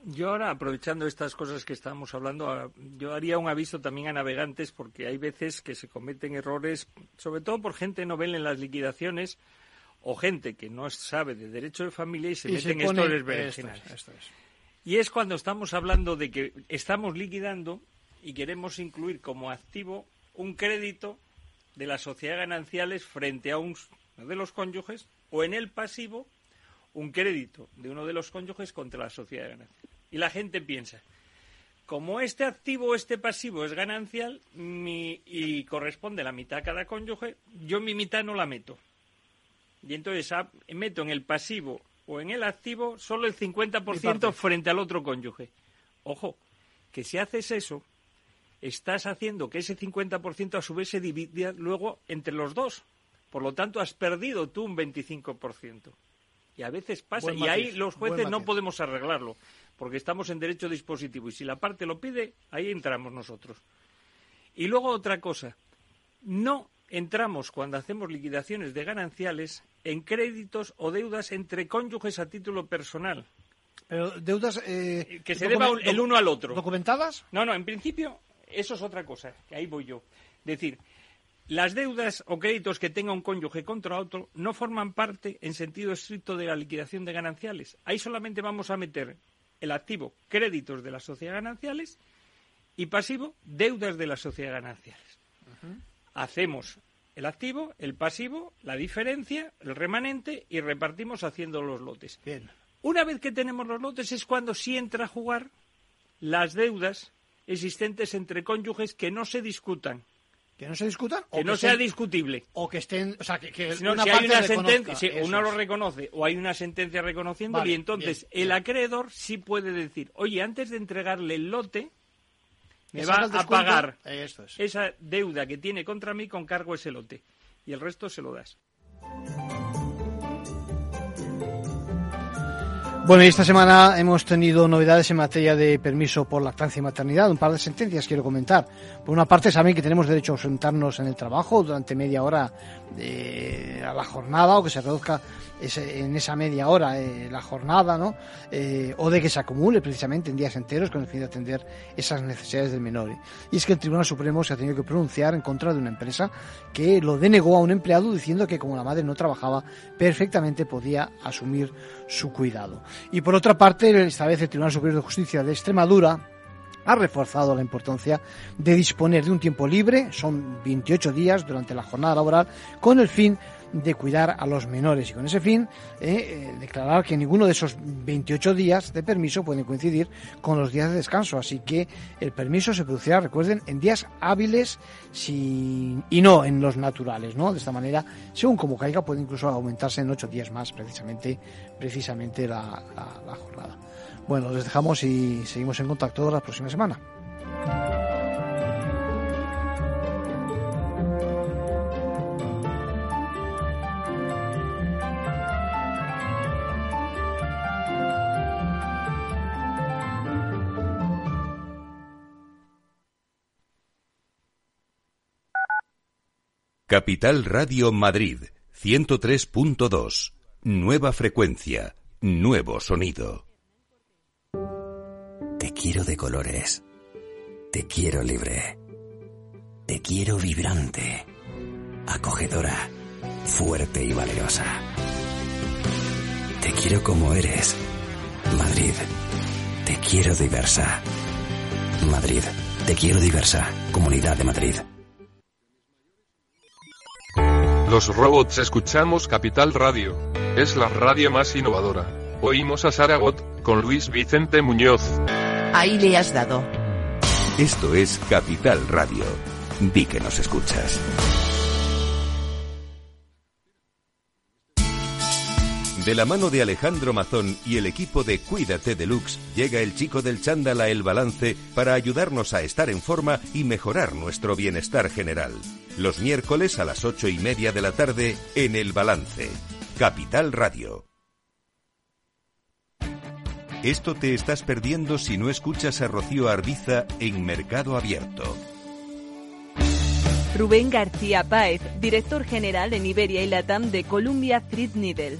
Yo ahora, aprovechando estas cosas que estábamos hablando, ah, yo haría un aviso también a navegantes porque hay veces que se cometen errores, sobre todo por gente novel en las liquidaciones o gente que no sabe de derecho de familia y se
Y
mete en
pone-
esto de
esto
berenjenales.
es, esto es.
Y es cuando estamos hablando de que estamos liquidando y queremos incluir como activo un crédito de las sociedades gananciales frente a un de los cónyuges o en el pasivo un crédito de uno de los cónyuges contra la sociedad de ganancia. Y la gente piensa, como este activo o este pasivo es ganancial y corresponde la mitad a cada cónyuge, yo mi mitad no la meto. Y entonces meto en el pasivo o en el activo solo el 50% frente al otro cónyuge. Ojo, que si haces eso, estás haciendo que ese 50% a su vez se divida luego entre los dos. Por lo tanto, has perdido tú un 25%. Y a veces pasa, y ahí los jueces no podemos arreglarlo, porque estamos en derecho dispositivo. Y si la parte lo pide, ahí entramos nosotros. Y luego otra cosa, no entramos cuando hacemos liquidaciones de gananciales en créditos o deudas entre cónyuges a título personal.
Pero deudas
eh, que se deba el uno al otro.
¿Documentadas?
No, no, en principio eso es otra cosa, que ahí voy yo. Es decir, las deudas o créditos que tenga un cónyuge contra otro no forman parte en sentido estricto de la liquidación de gananciales. Ahí solamente vamos a meter el activo créditos de la sociedad gananciales y pasivo deudas de la sociedad gananciales. Hacemos el activo, el pasivo, la diferencia, el remanente y repartimos haciendo los lotes.
Bien.
Una vez que tenemos los lotes es cuando sí entra a jugar las deudas existentes entre cónyuges que no se discutan.
¿Que no se discutan?
Que, no sea discutible.
O que estén. O sea, que,
una si hay una sentencia, si uno lo reconoce o hay una sentencia reconociéndolo, y entonces el acreedor sí puede decir, oye, antes de entregarle el lote, me va a pagar esa deuda que tiene contra mí con cargo ese lote. Y el resto se lo das.
Bueno, y esta semana hemos tenido novedades en materia de permiso por lactancia y maternidad. Un par de sentencias quiero comentar. Por una parte, saben que tenemos derecho a ausentarnos en el trabajo durante media hora de, a la jornada o que se reduzca en esa media hora eh, la jornada, ¿no? Eh, o de que se acumule precisamente en días enteros con el fin de atender esas necesidades del menor. Y es que el Tribunal Supremo se ha tenido que pronunciar en contra de una empresa que lo denegó a un empleado diciendo que como la madre no trabajaba, perfectamente podía asumir su cuidado. Y por otra parte, esta vez el Tribunal Superior de Justicia de Extremadura ha reforzado la importancia de disponer de un tiempo libre, son 28 días durante la jornada laboral, con el fin cuidar a los menores y con ese fin eh, eh, declarar que ninguno de esos 28 días de permiso pueden coincidir con los días de descanso. Así que el permiso se producirá, recuerden, en días hábiles y no en los naturales. ¿no? De esta manera, según como caiga, puede incluso aumentarse en 8 días más precisamente, precisamente la, la jornada. Bueno, les dejamos y seguimos en contacto la próxima semana.
Capital Radio Madrid, 103.2. Nueva frecuencia, nuevo sonido.
Te quiero de colores. Te quiero libre. Te quiero vibrante, acogedora, fuerte y valerosa. Te quiero como eres. Madrid, te quiero diversa. Madrid, te quiero diversa. Comunidad de Madrid.
Los robots escuchamos Capital Radio. Es la radio más innovadora. Oímos a Saragot, con Luis Vicente Muñoz.
Ahí le has dado.
Esto es Capital Radio. Di que nos escuchas. De la mano de Alejandro Mazón y el equipo de Cuídate Deluxe, llega el chico del chándal a El Balance para ayudarnos a estar en forma y mejorar nuestro bienestar general. Los miércoles a las ocho y media de la tarde en El Balance. Capital Radio. Esto te estás perdiendo si no escuchas a Rocío Arbiza en Mercado Abierto.
Rubén García Páez, director general en Iberia y Latam de Columbia Threadneedle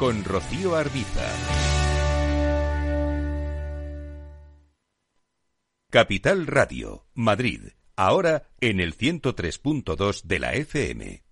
con Rocío Arbiza. Capital Radio, Madrid, ahora en el 103.2 de la FM.